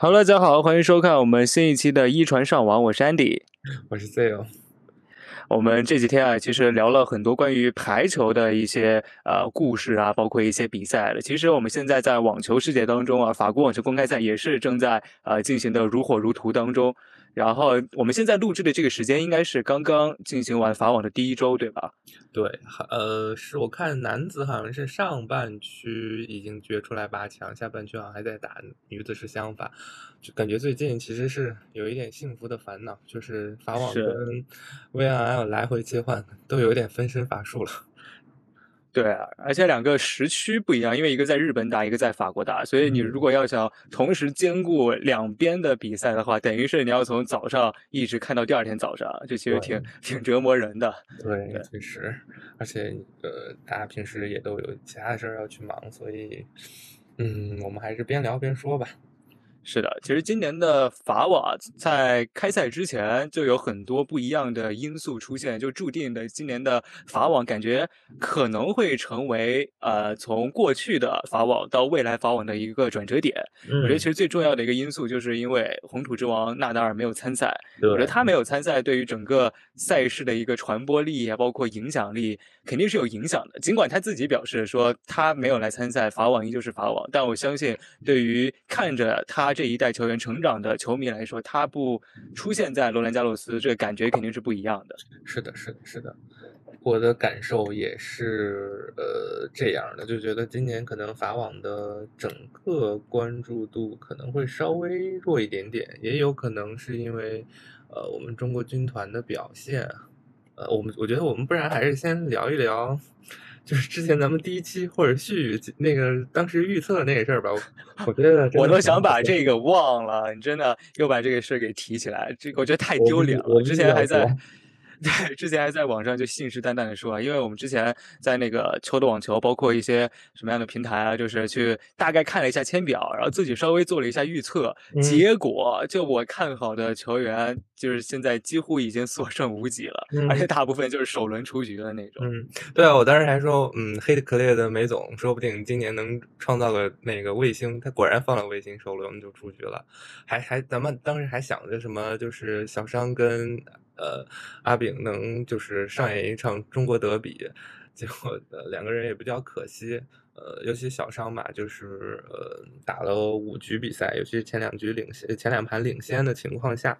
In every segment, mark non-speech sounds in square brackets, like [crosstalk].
好了，大家好，欢迎收看我们新一期的《一传上网》，我是 Andy，我是 Zio。我们这几天啊，其实聊了很多关于排球的一些呃故事啊，包括一些比赛了。其实我们现在在网球世界当中啊，法国网球公开赛也是正在呃进行的如火如荼当中。然后我们现在录制的这个时间应该是刚刚进行完法网的第一周，对吧？对，呃，是我看男子好像是上半区已经决出来八强，下半区好像还在打，女子是相反。就感觉最近其实是有一点幸福的烦恼，就是法网跟 V R L 来回切换，都有点分身乏术了。对啊，而且两个时区不一样，因为一个在日本打，一个在法国打，所以你如果要想同时兼顾两边的比赛的话，等于是你要从早上一直看到第二天早上，这其实挺挺折磨人的。对，确实，而且呃，大家平时也都有其他的事儿要去忙，所以嗯，我们还是边聊边说吧。是的，其实今年的法网在开赛之前就有很多不一样的因素出现，就注定的今年的法网感觉可能会成为呃从过去的法网到未来法网的一个转折点。我觉得其实最重要的一个因素就是因为红土之王纳达尔没有参赛，我觉得他没有参赛对于整个赛事的一个传播力啊，包括影响力肯定是有影响的。尽管他自己表示说他没有来参赛，法网依旧是法网，但我相信对于看着他。这一代球员成长的球迷来说，他不出现在罗兰加洛斯，这个感觉肯定是不一样的。是的，是的，是的，我的感受也是呃这样的，就觉得今年可能法网的整个关注度可能会稍微弱一点点，也有可能是因为呃我们中国军团的表现。呃，我们我觉得我们不然还是先聊一聊。就是之前咱们第一期或者续那个当时预测的那个事儿吧，我觉得我都想把这个忘了，你真的又把这个事儿给提起来，这个我觉得太丢脸了。我之前还在。对，之前还在网上就信誓旦旦的说啊，因为我们之前在那个秋的网球，包括一些什么样的平台啊，就是去大概看了一下签表，然后自己稍微做了一下预测，结果就我看好的球员，就是现在几乎已经所剩无几了，而且大部分就是首轮出局的那种。嗯，对啊，我当时还说，嗯，黑的克烈的梅总说不定今年能创造个那个卫星，他果然放了卫星，首轮就出局了，还还咱们当时还想着什么，就是小商跟。呃，阿炳能就是上演一场中国德比，结果呃两个人也比较可惜。呃，尤其小伤吧，就是呃打了五局比赛，尤其是前两局领先、前两盘领先的情况下，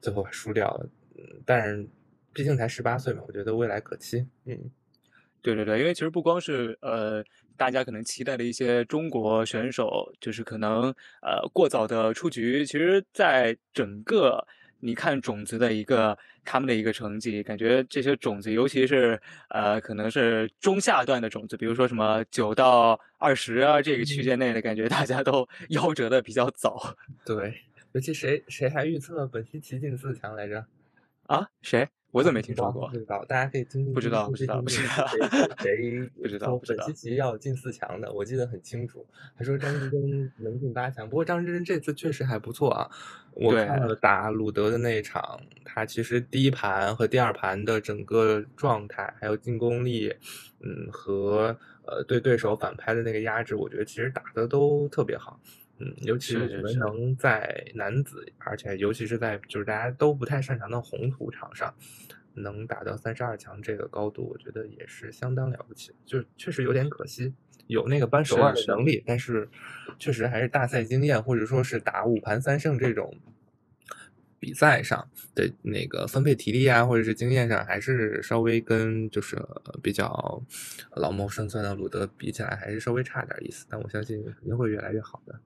最后输掉了。嗯，但是毕竟才十八岁嘛，我觉得未来可期。嗯，对对对，因为其实不光是呃大家可能期待的一些中国选手，就是可能呃过早的出局，其实在整个。你看种子的一个他们的一个成绩，感觉这些种子，尤其是呃，可能是中下段的种子，比如说什么九到二十啊这个区间内的感觉，大家都 [laughs] 夭折的比较早。对，尤其谁谁还预测本期奇进四强来着？啊，谁？我怎么没听说过？不知道，大家可以听听。不知道，不知道，[laughs] 不知道。谁不知道？本期棋要进四强的，我记得很清楚。还说张志臻能进八强，不过张志臻这次确实还不错啊。我看了打鲁德的那一场，他其实第一盘和第二盘的整个状态，还有进攻力，嗯，和呃对对手反拍的那个压制，我觉得其实打的都特别好。嗯，尤其是我们能在男子，而且尤其是在就是大家都不太擅长的红土场上，能打到三十二强这个高度，我觉得也是相当了不起。就确实有点可惜，有那个扳手腕的能力，但是确实还是大赛经验，或者说是打五盘三胜这种比赛上的那个分配体力啊，或者是经验上，还是稍微跟就是比较老谋深算的鲁德比起来，还是稍微差点意思。但我相信肯定会越来越好的。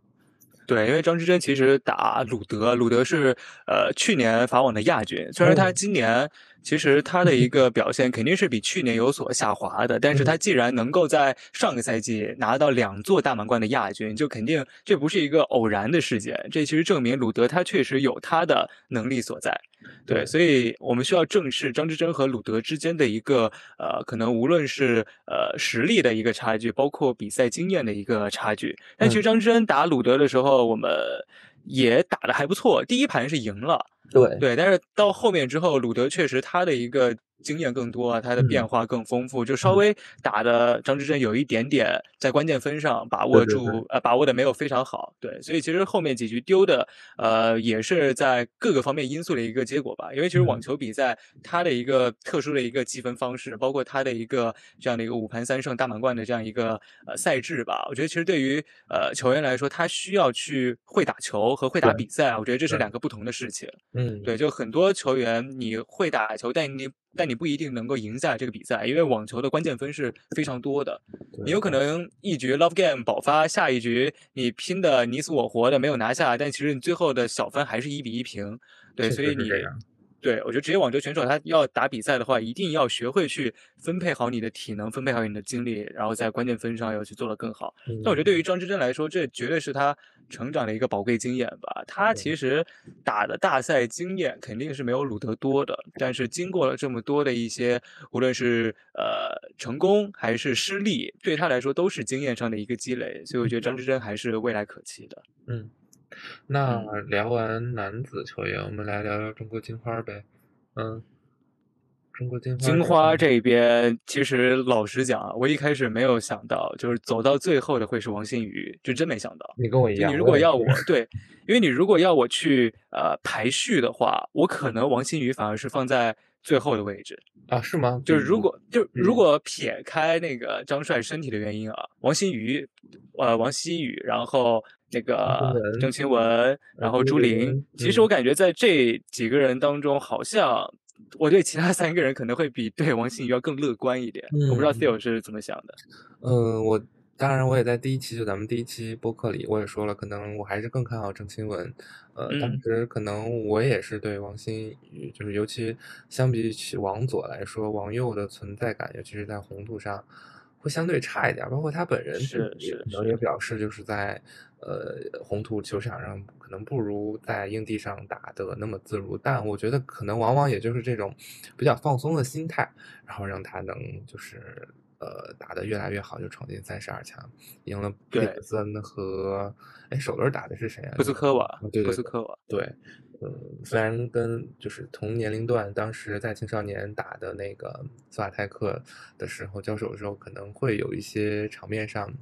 对，因为张之臻其实打鲁德，鲁德是呃去年法网的亚军，虽然他今年。其实他的一个表现肯定是比去年有所下滑的，但是他既然能够在上个赛季拿到两座大满贯的亚军，就肯定这不是一个偶然的事件，这其实证明鲁德他确实有他的能力所在。对，所以我们需要正视张之臻和鲁德之间的一个呃，可能无论是呃实力的一个差距，包括比赛经验的一个差距。但其实张之臻打鲁德的时候，我们也打的还不错，第一盘是赢了。对对，但是到后面之后，鲁德确实他的一个经验更多啊，他的变化更丰富，就稍微打的张之臻有一点点在关键分上把握住，呃，把握的没有非常好，对，所以其实后面几局丢的，呃，也是在各个方面因素的一个结果吧。因为其实网球比赛它的一个特殊的一个积分方式，包括它的一个这样的一个五盘三胜大满贯的这样一个呃赛制吧，我觉得其实对于呃球员来说，他需要去会打球和会打比赛，我觉得这是两个不同的事情。嗯，对，就很多球员你会打球，但你。但你不一定能够赢下这个比赛，因为网球的关键分是非常多的。你有可能一局 love game 爆发，下一局你拼的你死我活的没有拿下，但其实你最后的小分还是一比一平。对，所以你对我觉得职业网球选手他要打比赛的话，一定要学会去分配好你的体能，分配好你的精力，然后在关键分上要去做得更好。那我觉得对于张之臻来说，这绝对是他。成长的一个宝贵经验吧。他其实打的大赛经验肯定是没有鲁德多的，但是经过了这么多的一些，无论是呃成功还是失利，对他来说都是经验上的一个积累。所以我觉得张之臻还是未来可期的。嗯，那聊完男子球员，我们来聊聊中国金花呗。嗯。中国金金花这边，其实老实讲啊，我一开始没有想到，就是走到最后的会是王欣瑜，就真没想到。你跟我一样。你如果要我对，因为你如果要我去呃排序的话，我可能王欣瑜反而是放在最后的位置啊？是吗？就是如果就如果撇开那个张帅身体的原因啊，王欣瑜，呃，王希雨，然后那个郑钦文，然后朱琳，其实我感觉在这几个人当中，好像。我对其他三个人可能会比对王欣瑜要更乐观一点，我不知道 Theo 是怎么想的。嗯，我当然我也在第一期就咱们第一期播客里我也说了，可能我还是更看好郑钦文。呃，当时可能我也是对王欣瑜，就是尤其相比起王左来说，王右的存在感，尤其是在红土上。会相对差一点，包括他本人是是可能也表示，就是在呃红土球场上可能不如在硬地上打的那么自如，但我觉得可能往往也就是这种比较放松的心态，然后让他能就是呃打得越来越好，就闯进三十二强，赢了佩德森和哎首轮打的是谁啊？布斯科瓦，对，布斯科瓦，对。嗯，虽然跟就是同年龄段，当时在青少年打的那个斯瓦泰克的时候交手的时候，可能会有一些场面上，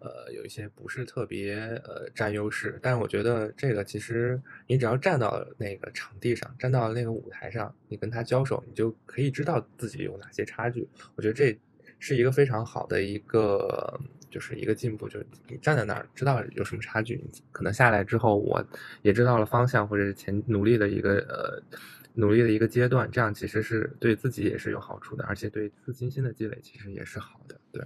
呃，有一些不是特别呃占优势。但是我觉得这个其实你只要站到那个场地上，站到那个舞台上，你跟他交手，你就可以知道自己有哪些差距。我觉得这是一个非常好的一个。就是一个进步，就是你站在那儿知道有什么差距，可能下来之后我也知道了方向或者是前努力的一个呃努力的一个阶段，这样其实是对自己也是有好处的，而且对自信心的积累其实也是好的。对，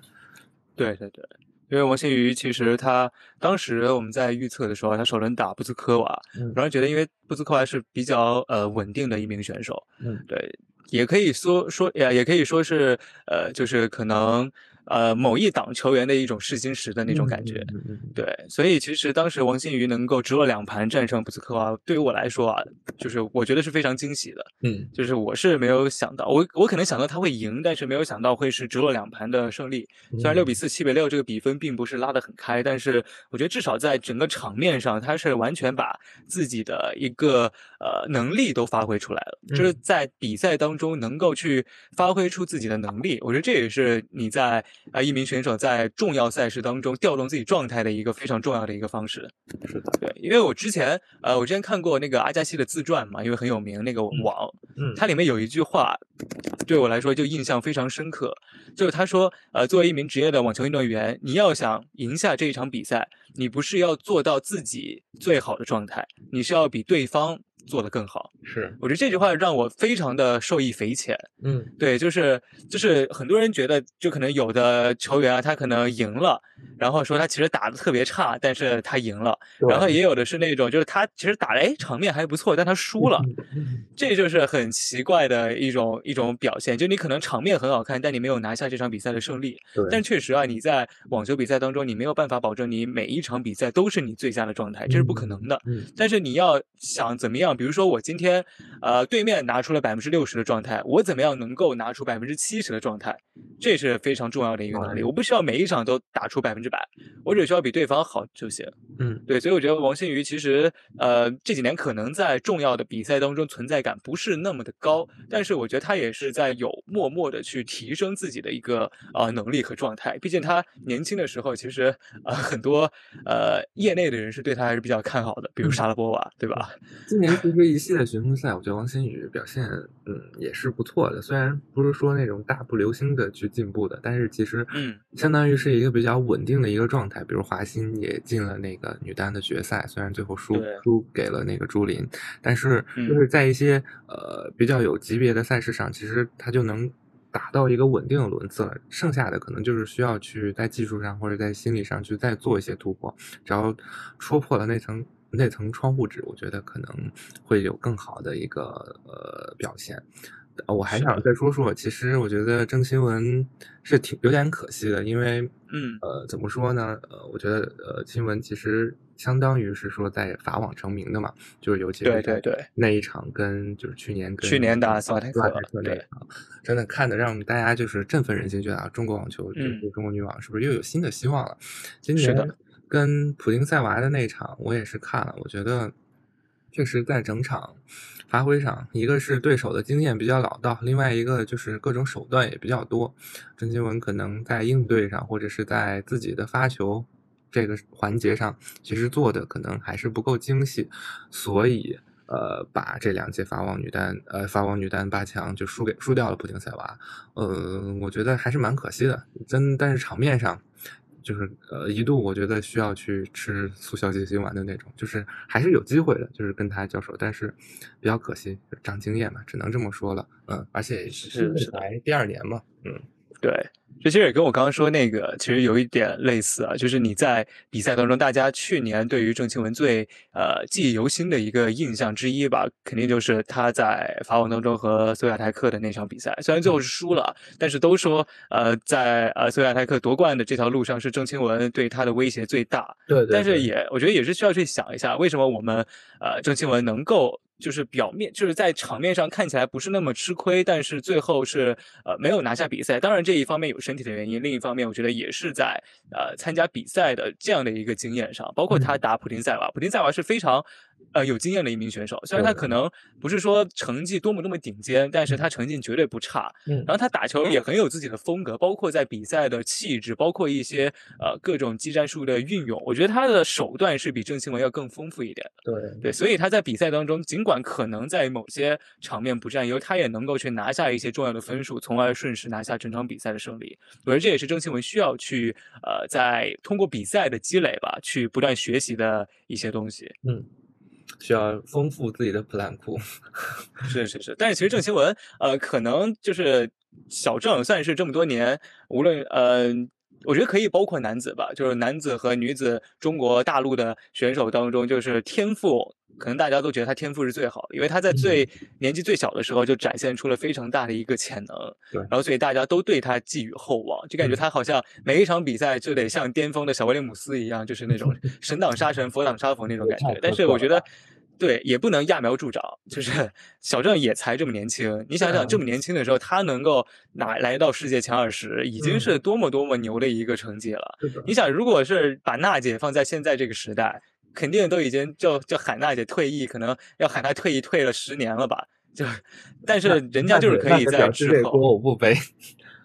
对对对，因为王新瑜其实他当时我们在预测的时候，他首轮打布兹科娃，然后觉得因为布兹科娃是比较呃稳定的一名选手，嗯，对，也可以说说也也可以说是呃就是可能。呃，某一档球员的一种试金石的那种感觉，对，所以其实当时王新宇能够直落两盘战胜布斯科娃，对于我来说啊，就是我觉得是非常惊喜的，嗯，就是我是没有想到，我我可能想到他会赢，但是没有想到会是直落两盘的胜利。虽然六比四、七比六这个比分并不是拉得很开，但是我觉得至少在整个场面上，他是完全把自己的一个呃能力都发挥出来了，就是在比赛当中能够去发挥出自己的能力。我觉得这也是你在。啊，一名选手在重要赛事当中调动自己状态的一个非常重要的一个方式。是的，对，因为我之前，呃，我之前看过那个阿加西的自传嘛，因为很有名那个网，嗯，它里面有一句话，对我来说就印象非常深刻，就是他说，呃，作为一名职业的网球运动员，你要想赢下这一场比赛，你不是要做到自己最好的状态，你是要比对方。做得更好，是，我觉得这句话让我非常的受益匪浅。嗯，对，就是就是很多人觉得，就可能有的球员啊，他可能赢了。然后说他其实打的特别差，但是他赢了。然后也有的是那种，就是他其实打的哎场面还不错，但他输了，[laughs] 这就是很奇怪的一种一种表现。就你可能场面很好看，但你没有拿下这场比赛的胜利。但确实啊，你在网球比赛当中，你没有办法保证你每一场比赛都是你最佳的状态，这是不可能的。嗯但是你要想怎么样，比如说我今天呃对面拿出了百分之六十的状态，我怎么样能够拿出百分之七十的状态？这是非常重要的一个能力。我不需要每一场都打出百分之。百，我只需要比对方好就行。嗯，对，所以我觉得王欣瑜其实呃这几年可能在重要的比赛当中存在感不是那么的高，但是我觉得他也是在有默默的去提升自己的一个呃能力和状态。毕竟他年轻的时候，其实呃很多呃业内的人是对他还是比较看好的，比如莎拉波娃，对吧？[laughs] 今年其实一系列巡回赛，我觉得王新宇表现嗯也是不错的，虽然不是说那种大步流星的去进步的，但是其实嗯相当于是一个比较稳定的一个状态。比如华欣也进了那个女单的决赛，虽然最后输输给了那个朱琳，但是嗯就是在一些呃比较有级别的赛事上，其实他就能达到一个稳定的轮次了。剩下的可能就是需要去在技术上或者在心理上去再做一些突破，只要戳破了那层那层窗户纸，我觉得可能会有更好的一个呃表现。呃我还想再说说，其实我觉得郑钦文是挺有点可惜的，因为嗯呃怎么说呢？呃，我觉得呃钦文其实相当于是说在法网成名的嘛，就是尤其是对对对那一场跟就是去年跟去年打斯瓦泰克那一场，真的看的让大家就是振奋人心，觉得啊中国网球就是嗯中国女网是不是又有新的希望了？今是的年跟普丁塞娃的那场我也是看了，我觉得确实在整场发挥上，一个是对手的经验比较老道，另外一个就是各种手段也比较多。郑钦文可能在应对上，或者是在自己的发球这个环节上，其实做的可能还是不够精细，所以呃，把这两届法网女单呃法网女单八强就输给输掉了普丁塞娃，呃，我觉得还是蛮可惜的。真但是场面上。就是呃，一度我觉得需要去吃速效救心丸的那种，就是还是有机会的，就是跟他交手，但是比较可惜，长经验嘛，只能这么说了，嗯，而且是是是的。才第二年嘛，嗯，对，这其实也跟我刚刚说那个其实有一点类似啊，就是你在比赛当中，大家去年对于郑钦文最呃记忆犹新的一个印象之一吧，肯定就是他在法网当中和索亚泰克的那场比赛，虽然最后是输了，但是都说呃在呃索亚泰克夺冠的这条路上是郑钦文对他的威胁最大，对但是也我觉得也是需要去想一下，为什么我们呃郑钦文能够就是表面就是在场面上看起来不是那么吃亏，但是最后是呃没有拿下比赛。当然这一方面有身体的原因，另一方面我觉得也是在呃参加比赛的这样的一个经验上，包括他打普丁塞娃，普丁塞娃是非常。呃，有经验的一名选手，虽然他可能不是说成绩多么多么顶尖，但是他成绩绝对不差。嗯然后他打球也很有自己的风格，包括在比赛的气质，包括一些呃各种技战术的运用，我觉得他的手段是比郑钦文要更丰富一点的。对对，所以他在比赛当中，尽管可能在某些场面不占优，他也能够去拿下一些重要的分数，从而顺势拿下整场比赛的胜利。我觉得这也是郑钦文需要去呃，在通过比赛的积累吧，去不断学习的一些东西。嗯，需要丰富自己的普兰库。[laughs] 是是是，但是其实郑钦文，呃，可能就是小郑算是这么多年，无论呃，我觉得可以包括男子吧，就是男子和女子中国大陆的选手当中，就是天赋，可能大家都觉得他天赋是最好的，因为他在最年纪最小的时候就展现出了非常大的一个潜能，对。然后所以大家都对他寄予厚望，就感觉嗯。他好像每一场比赛就得像巅峰的小威廉姆斯一样，就是那种 [laughs] 神挡杀神，佛挡杀佛那种感觉，但是我觉得。对，也不能揠苗助长，就是 [laughs] 小郑也才这么年轻，你想想这么年轻的时候，他能够拿来到世界前二十，已经是多么多么牛的一个成绩了。你想，如果是把娜姐放在现在这个时代，肯定都已经就就喊娜姐退役，可能要喊她退役退了十年了吧？就，但是人家就是可以在之后，我不背。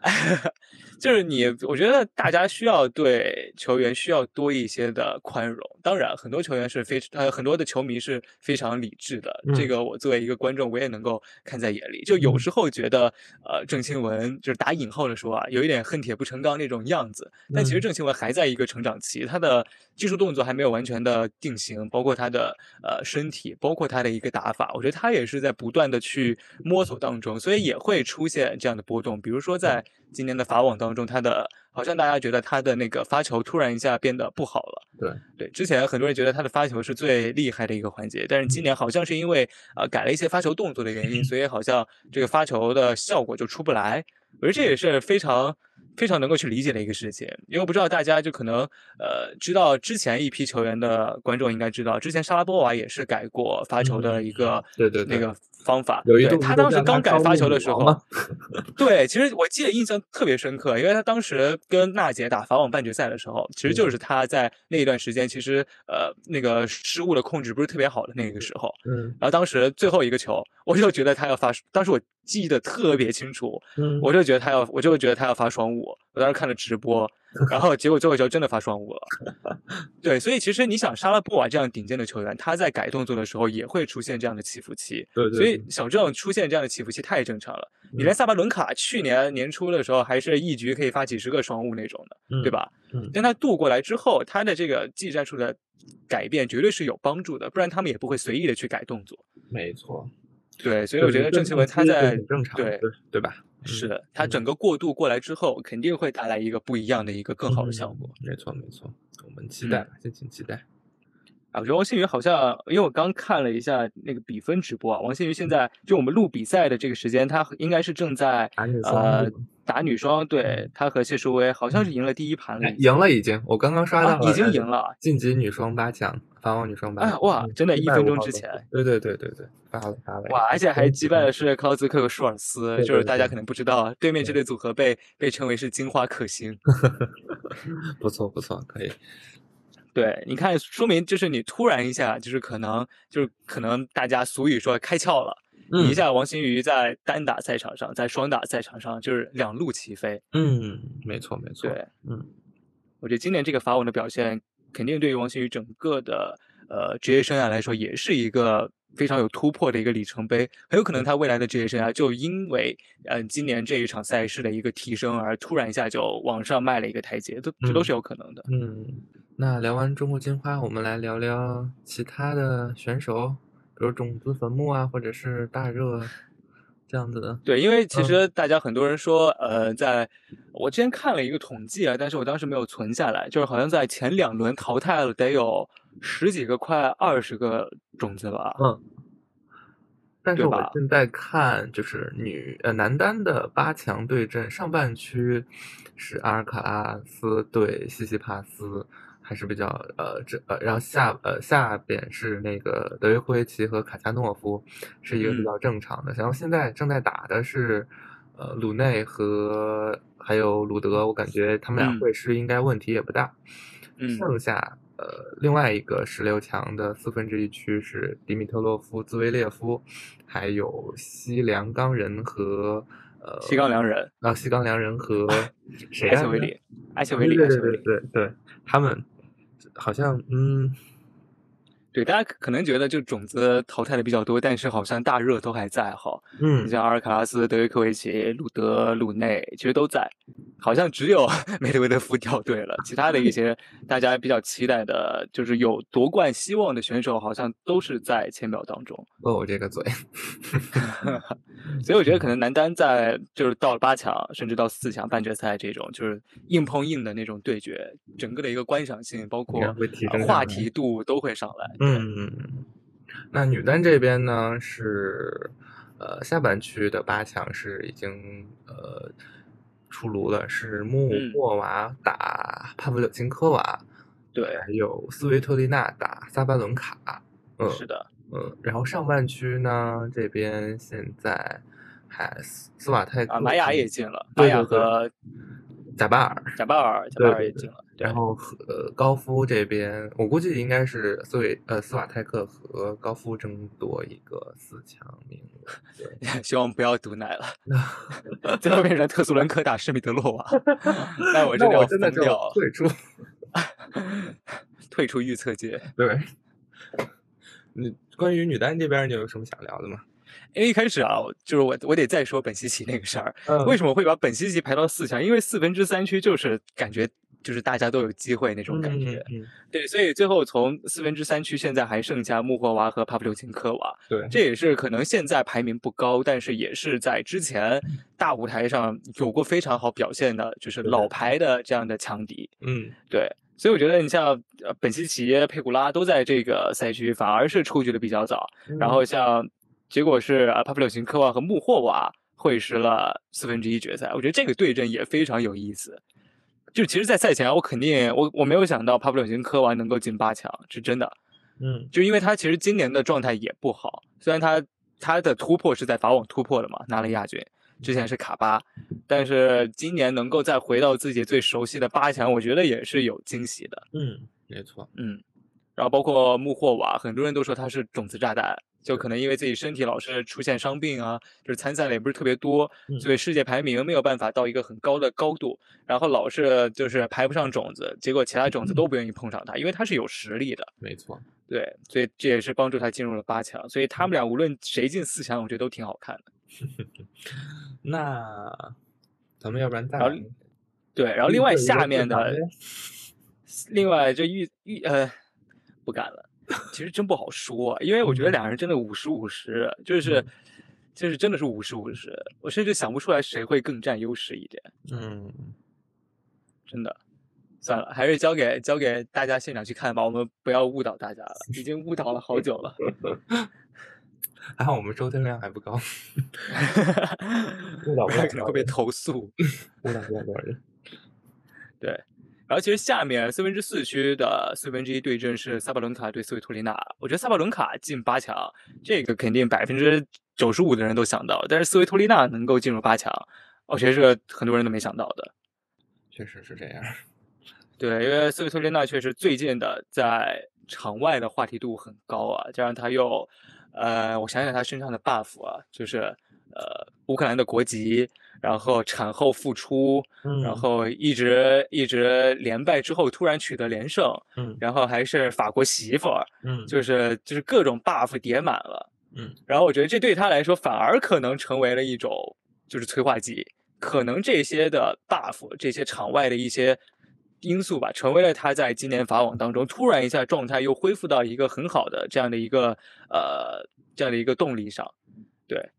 [laughs] 就是你，我觉得大家需要对球员需要多一些的宽容。当然，很多球员是非呃，很多的球迷是非常理智的。这嗯个我作为一个观众，我也能够看在眼里。就有嗯时候觉得，呃，郑钦文就是打引号的说啊，有一点恨铁不成钢那种样子。但其实嗯郑钦文还在一个成长期，他的技术动作还没有完全的定型，包括他的呃身体，包括他的一个打法，我觉得他也是在不断的去摸索当中，所以也会出现这样的波动。比如说在今年的法网当中，他的好像大家觉得他的那个发球突然一下变得不好了。对对，之前很多人觉得他的发球是最厉害的一个环节，但是今年好像是因为呃改了一些发球动作的原因，[laughs] 所以好像这个发球的效果就出不来。我觉得这也是非常非常能够去理解的一个事情，因为我不知道大家就可能呃知道之前一批球员的观众应该知道，之前沙拉波娃也是改过发球的一个对对那个方法。有一对他当时刚改发球的时候 [laughs] 对，其实我记得印象特别深刻，因为他当时跟娜姐打法网半决赛的时候，其实就是他在那一段时间，其实呃那个失误的控制不是特别好的那个时候。嗯然后当时最后一个球，我就觉得他要发，当时我记得特别清楚，嗯我就觉得他要，我就觉得他要发双误。我当时看了直播，[laughs] 然后结果最后一球真的发双误了。对，所以其实你想，沙拉波瓦这样顶尖的球员，他在改动作的时候也会出现这样的起伏期。对对所以对小郑出现这样的起伏期太正常了。你嗯连萨巴伦卡去年年初的时候还是一局可以发几十个双误那种的，嗯对吧？嗯但他渡过来之后，他的这个技战术的改变绝对是有帮助的，不然他们也不会随意的去改动作。没错，对，所以我觉得郑钦文他在很正常，对对对吧？是嗯的他整个过渡过来之后，肯定会带来一个不一样的一个更好的效果。嗯没错没错，我们期待敬请期待。啊，我觉得王新宇好像，因为我刚看了一下那个比分直播啊，王新宇现在就我们录比赛的这个时间，他应该是正在打女双呃打女双，对他和谢淑薇好像是赢了第一盘了赢了已经，我刚刚刷到了，啊已经呃赢了，晋级女双八强，法网女双八强。哎哇嗯真的一分150号种钟之前对对对对对，发了发了。哇，而且 [laughs] 还击败的是克劳兹克和舒尔斯，就是大家可能不知道，对面这对组合被被称为是金花克星。[laughs] 不错不错，可以。对，你看，说明就是你突然一下，就是可能就是可能大家俗语说开窍了，你一嗯下王新宇在单打赛场上，在双打赛场上就是两路齐飞。嗯，没错没错。对，嗯我觉得今年这个法网的表现，肯定对于王新宇整个的呃职业生涯来说，也是一个非常有突破的一个里程碑。很有可能他未来的职业生涯就因为呃今年这一场赛事的一个提升，而突然一下就往上迈了一个台阶，都这都是有可能的。嗯，那聊完中国金花，我们来聊聊其他的选手，比如种子坟墓啊，或者是大热这样子的。对，因为其嗯实大家很多人说，呃，在我之前看了一个统计啊，但是我当时没有存下来，就是好像在前两轮淘汰了得有十几个，快二十个种子吧。嗯，但是我对吧现在看就是女呃男单的八强对阵，上半区是阿尔卡拉斯对西西帕斯，还是比较呃这呃，然后下呃下边是那个德约科维奇和卡恰诺夫，是一个比嗯较正常的。然后现在正在打的是呃鲁内和还有鲁德，我感觉他们俩嗯会师应该问题也不大。嗯剩下呃另外一个十六强的四分之一区是迪米特洛夫、兹维列夫，还有西凉冈人和呃西冈良人、啊西冈良人和 [laughs] 谁来着埃切维里、埃切维里、对对。对对，他们好像嗯对，大家可可能觉得就种子淘汰的比较多，但是好像大热都还在哈。你嗯像阿尔卡拉斯、德约科维奇、鲁德、鲁内，其实都在，好像只有 [laughs] 梅德韦德夫掉队了，其他的一些大家比较期待的，就是有夺冠希望的选手，好像都是在签表当中。哦我这个嘴，[laughs] 所以我觉得可能男单在就是到了八强，甚至到四强半决赛这种，就是硬碰硬的那种对决，整个的一个观赏性，包括话题度都会上来。嗯，那女单这边呢是呃下半区的八强是已经呃出炉了，是穆嗯。霍娃打帕夫柳金科娃，对，还有斯维特丽娜打萨巴伦卡，嗯是的，嗯，然后上半区呢这边现在还斯斯瓦泰克啊，玛雅也进了，玛雅和贾巴尔，贾巴尔，贾巴尔也进了。对然后和呃高夫这边，我估计应该是斯维呃斯瓦泰克和高夫争夺一个四强名额。对，[laughs] 希望不要毒奶了，[laughs] 最后变成特苏伦科打施密德洛娃，[laughs] 那我真的要那我真的就疯掉，退出。退出预测界。对，你关于女单这边，你有什么想聊的吗？因为一开始啊，就是我我得再说本西奇那个事儿，嗯为什么会把本西奇排到四强？因为四分之三区就是感觉就是大家都有机会那种感觉，嗯，嗯对，所以最后从四分之三区现在还剩下穆霍娃和帕布柳琴科娃，对，这也是可能现在排名不高，但是也是在之前大舞台上有过非常好表现的，就是老牌的这样的强敌。嗯对，所以我觉得你像呃本西奇、佩古拉都在这个赛区反而是出局的比较早，然后像结果是啊帕布柳琴科娃和穆霍娃会师了四分之一决赛。我觉得这个对阵也非常有意思。就其实，在赛前我肯定我我没有想到帕布柳琴科娃能够进八强，是真的。嗯，就因为他其实今年的状态也不好，虽然他他的突破是在法网突破的嘛，拿了亚军，之前是卡巴，但是今年能够再回到自己最熟悉的八强，我觉得也是有惊喜的。嗯，没错。嗯，然后包括穆霍瓦，很多人都说他是种子炸弹。就可能因为自己身体老是出现伤病啊，就是参赛的也不是特别多，所以世界排名没有办法到一个很高的高度，然后老是就是排不上种子，结果其他种子都不愿意碰上他，因为他是有实力的。没错，对，所以这也是帮助他进入了八强。所以他们俩无论谁进四强，我觉得都挺好看的。[laughs] 那咱们要不然再对，然后另外下面的，另外这预预呃不敢了。其实真不好说，因为我觉得两人真的五十五十，就是就是真的是五十五十，我甚至想不出来谁会更占优势一点。嗯，真的，算了，还是交给交给大家现场去看吧，我们不要误导大家了，已经误导了好久了。[laughs] 还好我们收听量还不高，[laughs] 误导不了可能会被投诉，误导不了多少人。对。然后其实下面四分之四区的四分之一对阵是萨巴伦卡对斯维托利娜，我觉得萨巴伦卡进八强，这个肯定百分之九十五的人都想到，但是斯维托利娜能够进入八强，我觉得是很多人都没想到的。确实是这样。对，因为斯维托利娜确实最近的在场外的话题度很高啊，加上他又，呃，我想想他身上的 buff 啊，就是呃乌克兰的国籍。然后产后复出，然后一直一直连败之后突然取得连胜，嗯，然后还是法国媳妇儿，嗯，就是就是各种 buff 叠满了，嗯，然后我觉得这对他来说反而可能成为了一种就是催化剂，可能这些的 buff 这些场外的一些因素吧，成为了他在今年法网当中突然一下状态又恢复到一个很好的这样的一个呃这样的一个动力上，对。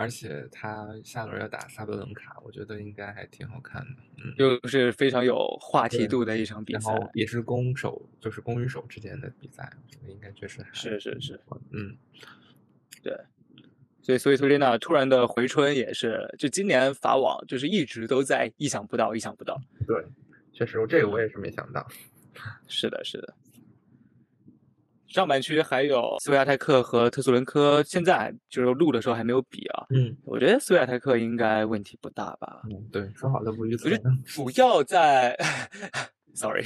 而且他下轮要打萨博伦卡，我觉得应该还挺好看的，嗯，又是非常有话题度的一场比赛，也是攻守，就是攻与守之间的比赛，我觉得应该确实还是是是，嗯，对，所以所以托丽娜突然的回春也是，就今年法网就是一直都在意想不到，意想不到，对，确实，这个我也是没想到，是的，是的。上半区还有斯维亚泰克和特苏伦科，现在就是录的时候还没有比啊。嗯，我觉得斯维亚泰克应该问题不大吧。嗯，对，说好的不预测。我觉得主要在。Sorry，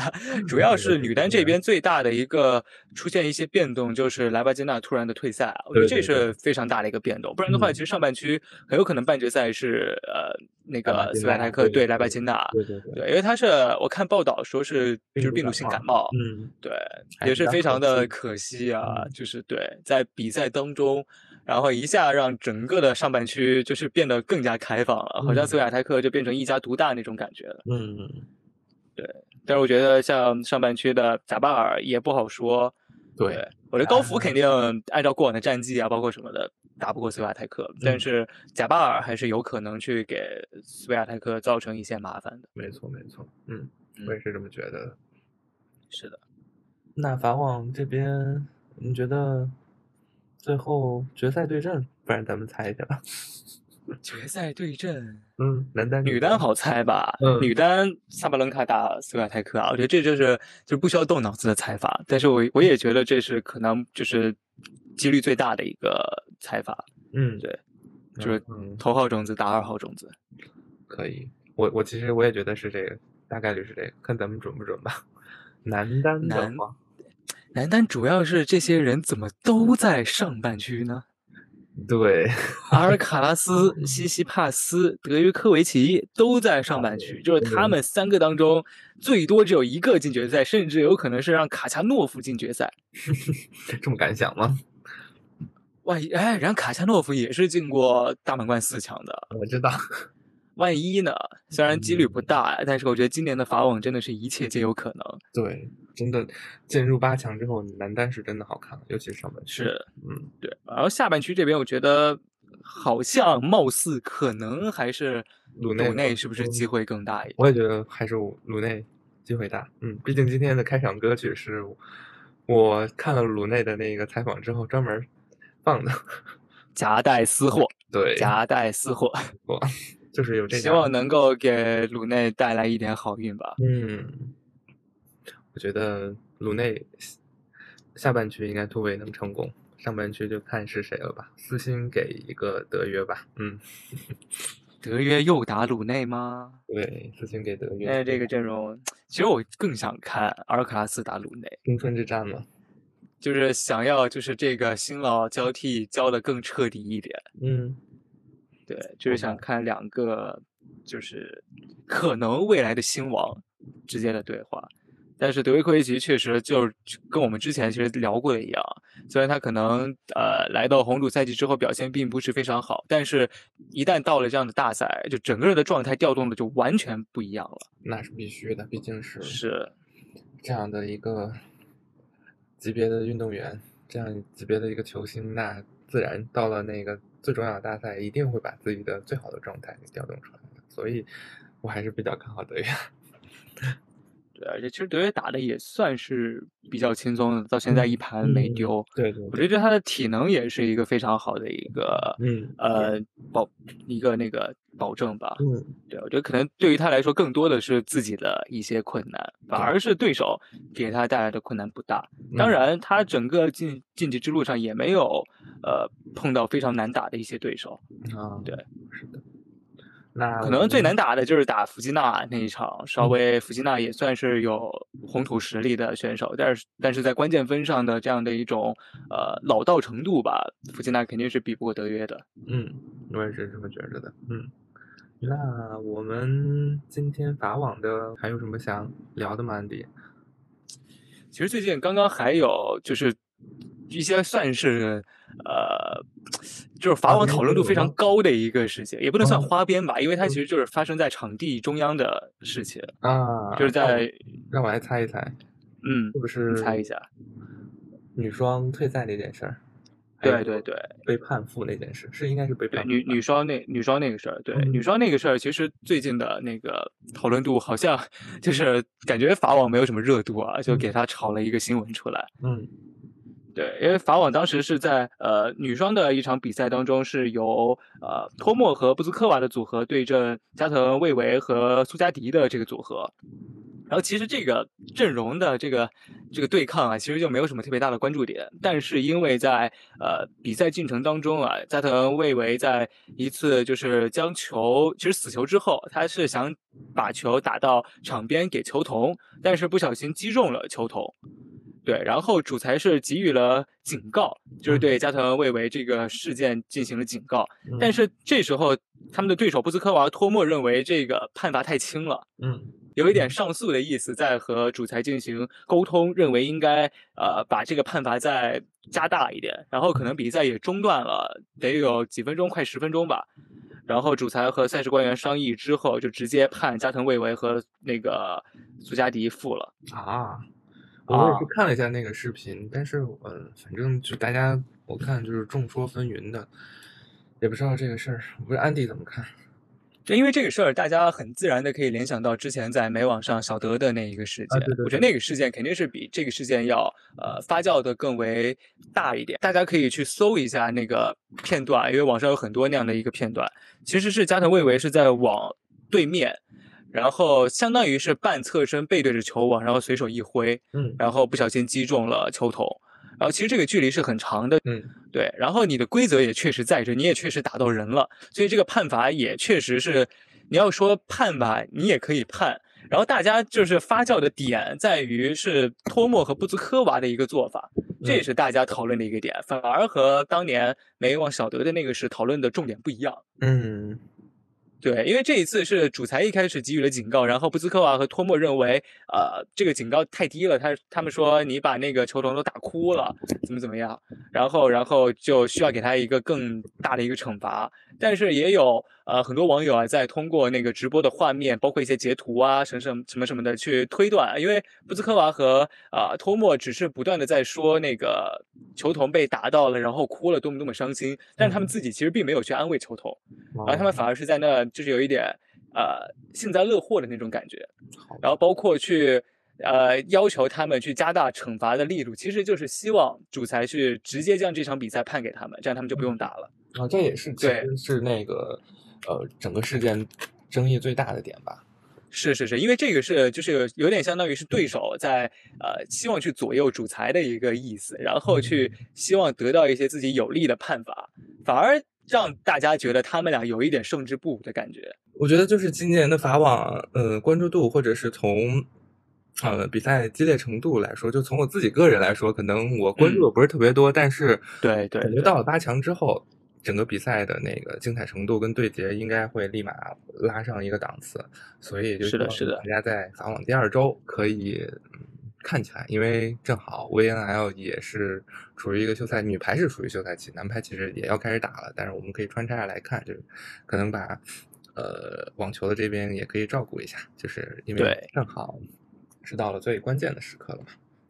[laughs] 主要是女单这边最大的一个出现一些变动，就是莱巴金娜突然的退赛，我觉得这是。非常大的一个变动。不然的话，其实上半区很有可能半决赛是呃那个斯维泰克对莱巴金娜，对对对，因为他是我看报道说是就是病毒性感冒，嗯，对，也是非常的可惜啊，就是对在比赛当中，然后一下让整个的上半区就是变得更加开放了，好像斯维亚泰克就变成一家独大那种感觉了，嗯。对，但是我觉得像上半区的贾巴尔也不好说。对，我觉得高福肯 [laughs] 定按照过往的战绩啊，包括什么的，打不过斯维亚泰克。但是贾巴尔还是有可能去给斯维亚泰克造成一些麻烦的。没错，没错，嗯，我也是这么觉得。是的。那法网这边，你觉得最后决赛对阵？不然咱们猜一下吧。决赛对阵，嗯，男单、女单好猜吧？嗯，女单萨巴伦卡打斯维亚泰克啊，我觉得这就是就是不需要动脑子的猜法，但是我我也觉得这是可能就是几率最大的一个猜法。嗯，对，就是头号种子打二号种子，可以。我我其实我也觉得是这个，大概率是这个，看咱们准不准吧。男单男男单主要是这些人怎么都在上半区呢？[laughs] 对，阿尔卡拉斯、西西帕斯、德约科维奇都在上半区，就是他们三个当中最多只有一个进决赛，甚至有可能是让卡恰诺夫进决赛。[laughs] 这么敢想吗？万一哎，然后卡恰诺夫也是进过大满贯四强的，我知道。万一呢？虽然几率不大，但是我觉得今年的法网真的是一切皆有可能。对，真的进入八强之后，男单是真的好看，尤其是上半区。是，嗯，对。然后下半区这边，我觉得好像貌似可能还是鲁内，是不是机会更大一点？我也觉得还是鲁内机会大。嗯，毕竟今天的开场歌曲是我看了鲁内的那个采访之后专门放的。夹带私货，对，夹带私货，[laughs] 就是有这，希望能够给鲁内带来一点好运吧。嗯，我觉得鲁内下半区应该突围能成功，上半区就看是谁了吧。私心给一个德约吧，嗯。[laughs] 德约又打鲁内吗？对，私心给德约。那这个阵容，其实我更想看阿尔卡拉斯打鲁内，青春之战嘛，就是想要就是这个新老交替交的更彻底一点。嗯，对，就是想看两个就是可能未来的新王之间的对话。但是德维科维奇确实就跟我们之前其实聊过的一样，虽然他可能呃来到红土赛季之后表现并不是非常好，但是一旦到了这样的大赛，就整个人的状态调动的就完全不一样了。那是必须的，毕竟是是这样的一个级别的运动员，这样级别的一个球星，那自然到了那个最重要的大赛，一定会把自己的最好的状态给调动出来的。所以，我还是比较看好德约。[laughs] 对，而且其实德约打的也算是比较轻松的，到现在一盘没丢。对对，我觉得他的体能也是一个非常好的一个，嗯呃保一个那个保证吧。嗯，对，我觉得可能对于他来说，更多的是自己的一些困难，反而是对手给他带来的困难不大。当然，他整个晋晋级之路上也没有呃碰到非常难打的一些对手。啊，对，是的。那可能最难打的就是打弗吉纳那一场，稍微弗吉纳也算是有红土实力的选手，但是但是在关键分上的这样的一种呃老道程度吧，弗吉纳肯定是比不过德约的。嗯，我也是这么觉着的。嗯，那我们今天法网的还有什么想聊的吗？安迪？其实最近刚刚还有就是一些算是。呃，就是法网讨论度非常高的一个事情，也不能算花边吧，因为它其实就是发生在场地中央的事情啊，就是在让我来猜一猜，嗯，是不是猜一下女双退赛那件事儿？对对对，被判负那件事是应该是被判女女双那女双那个事儿，对女双那个事儿，其实最近的那个讨论度好像 [laughs] 就是感觉法网没有什么热度啊，就给他炒了一个新闻出来，嗯。对，因为法网当时是在呃女双的一场比赛当中，是由呃托莫和布兹科娃的组合对阵加藤未唯和苏加迪的这个组合。然后其实这个阵容的这个这个对抗啊，其实就没有什么特别大的关注点。但是因为在呃比赛进程当中啊，加藤未唯在一次就是将球其实死球之后，他是想把球打到场边给球童，但是不小心击中了球童。对，然后主裁是给予了警告，就是对加藤未唯这个事件进行了警告。但是这时候他们的对手布斯科娃托莫认为这个判罚太轻了，嗯，有一点上诉的意思，在和主裁进行沟通，认为应该呃把这个判罚再加大一点。然后可能比赛也中断了，得有几分钟，快十分钟吧。然后主裁和赛事官员商议之后，就直接判加藤未唯和那个苏加迪负了啊。我也是看了一下那个视频，但是呃，反正就大家我看就是众说纷纭的，也不知道这个事儿，不是安迪怎么看？就因为这个事儿，大家很自然的可以联想到之前在美网上小德的那一个事件。我觉得那个事件肯定是比这个事件要呃发酵的更为大一点。大家可以去搜一下那个片段，因为网上有很多那样的一个片段，其实是加藤未唯是在往对面。然后相当于是半侧身背对着球网，然后随手一挥，嗯，然后不小心击中了球头。然后其实这个距离是很长的，嗯，对。然后你的规则也确实在这，你也确实打到人了，所以这个判罚也确实是，你要说判吧，你也可以判。然后大家就是发酵的点在于是托莫和布兹科娃的一个做法，这也是大家讨论的一个点，反而和当年美网小德的那个是讨论的重点不一样，嗯。对，因为这一次是主裁一开始给予了警告，然后布兹科娃和托莫认为，呃，这个警告太低了，他他们说你把那个球童都打哭了，怎么怎么样，然后然后就需要给他一个更大的一个惩罚，但是也有。呃，很多网友啊，在通过那个直播的画面，包括一些截图啊，什么什么什么什么的去推断，因为布兹科娃和啊托莫只是不断的在说那个球童被打到了，然后哭了，多么多么伤心，但是他们自己其实并没有去安慰球童，然后他们反而是在那就是有一点呃幸灾乐祸的那种感觉，然后包括去呃要求他们去加大惩罚的力度，其实就是希望主裁去直接将这场比赛判给他们，这样他们就不用打了。啊，这也是对。是那个呃整个事件争议最大的点吧。是是是，因为这个是就是有点相当于是对手在呃希望去左右主裁的一个意思，然后去希望得到一些自己有利的判罚，反而让大家觉得他们俩有一点胜之不武的感觉。我觉得就是今年的法网，呃，关注度或者是从呃比赛激烈程度来说，就从我自己个人来说，可能我关注的不是特别多，但是对对，感觉到了八强之后。整个比赛的那个精彩程度跟对决应该会立马拉上一个档次，所以就是的，是的，大家在法网第二周可以看起来，因为正好 VNL 也是处于一个休赛，女排是处于休赛期，男排其实也要开始打了，但是我们可以穿插着来看，就是可能把呃网球的这边也可以照顾一下，就是因为正好是到了最关键的时刻了嘛。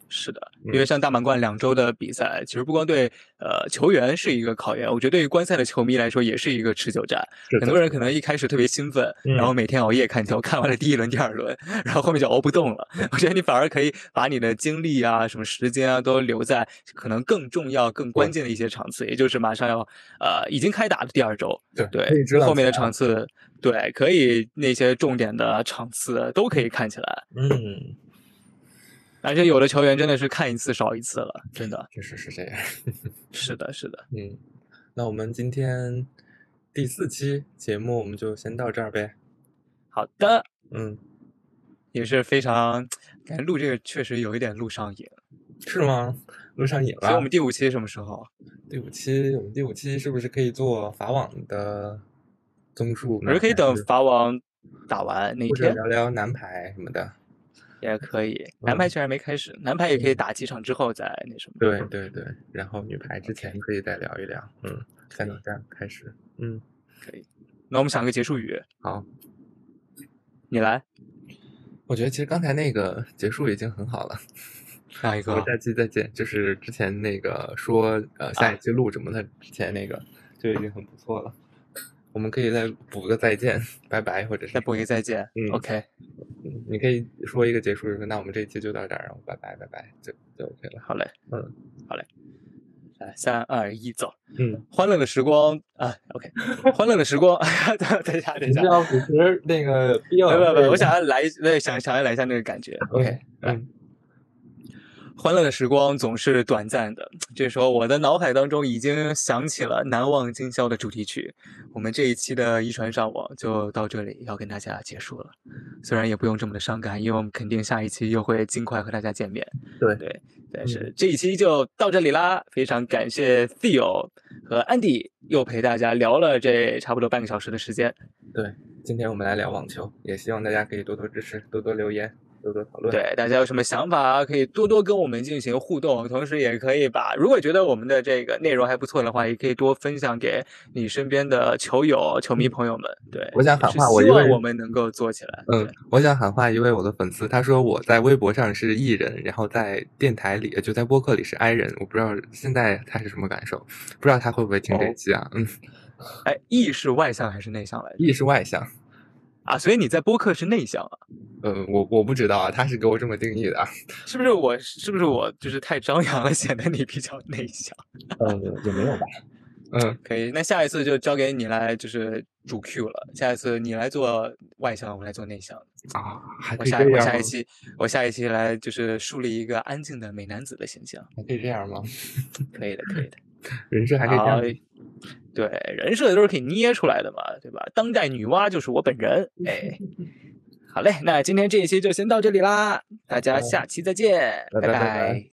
是的，因为像大满贯两周的比赛，其实不光对呃球员是一个考验，我觉得对于观赛的球迷来说也是一个持久战。很多人可能一开始特别兴奋，然后每天熬夜看球，看完了第一轮、第二轮，然后后面就熬不动了。我觉得你反而可以把你的精力啊、什么时间啊都留在可能更重要、更关键的一些场次，也就是马上要呃已经开打的第二周。对，后面的场次，对，可以那些重点的场次都可以看起来。嗯。而且有的球员真的是看一次少一次了，真的，确实是这样。[laughs] 是的，是的，嗯，那我们今天第四期节目我们就先到这儿呗。好的，嗯，也是非常感觉录这个确实有一点录上瘾，是吗？录上瘾了。所以我们第五期什么时候？第五期，我们第五期是不是可以做法网的综述？我们可以等法网打完那天聊聊男排什么的。也可以，男排虽然没开始，男排也可以打几场之后再那什么。对对对，然后女排之前可以再聊一聊，嗯，才能这样开始，嗯，可以。那我们想个结束语，好，你来。我觉得其实刚才那个结束已经很好了。下一个？下期再见，就是之前那个说呃下一期录什么的之前那个就已经很不错了。我们可以再补个再见，拜拜，或者是再补一个再见。嗯，OK。你可以说一个结束语，那我们这一期就到这儿，然后拜拜，拜拜，就就 OK 了。好嘞，嗯，好嘞。来，三二一，走。嗯，欢乐的时光啊，OK。[laughs] 欢乐的时光，[laughs] 等一下，等一下。要主持那个必要。不不不，我想要来，想想要来一下那个感觉。OK，嗯。欢乐的时光总是短暂的。这时候，我的脑海当中已经响起了《难忘今宵》的主题曲。我们这一期的一传上网就到这里，要跟大家结束了。虽然也不用这么的伤感，因为我们肯定下一期又会尽快和大家见面。对对，但是这一期就到这里啦。非常感谢 Theo 和 Andy 又陪大家聊了这差不多半个小时的时间。对，今天我们来聊网球，也希望大家可以多多支持，多多留言。多多讨论，对大家有什么想法，可以多多跟我们进行互动，同时也可以把，如果觉得我们的这个内容还不错的话，也可以多分享给你身边的球友、球迷朋友们。对，我想喊话，我希望我们能够做起来。嗯，我想喊话一位我的粉丝，他说我在微博上是艺人，然后在电台里就在播客里是 I 人，我不知道现在他是什么感受，不知道他会不会听这期啊？嗯，哎，E 是外向还是内向来着？E 是外向。啊，所以你在播客是内向啊？嗯，我我不知道啊，他是给我这么定义的，[laughs] 是不是我是不是我就是太张扬了，显得你比较内向？嗯，也没有吧。嗯，可以，那下一次就交给你来就是主 Q 了。下一次你来做外向，我来做内向。啊，还我下我下一期我下一期来就是树立一个安静的美男子的形象。还可以这样吗？可以的，可以的。人设还可以这样。对，人设都是可以捏出来的嘛，对吧？当代女娲就是我本人，[laughs] 哎，好嘞，那今天这一期就先到这里啦，大家下期再见，拜拜。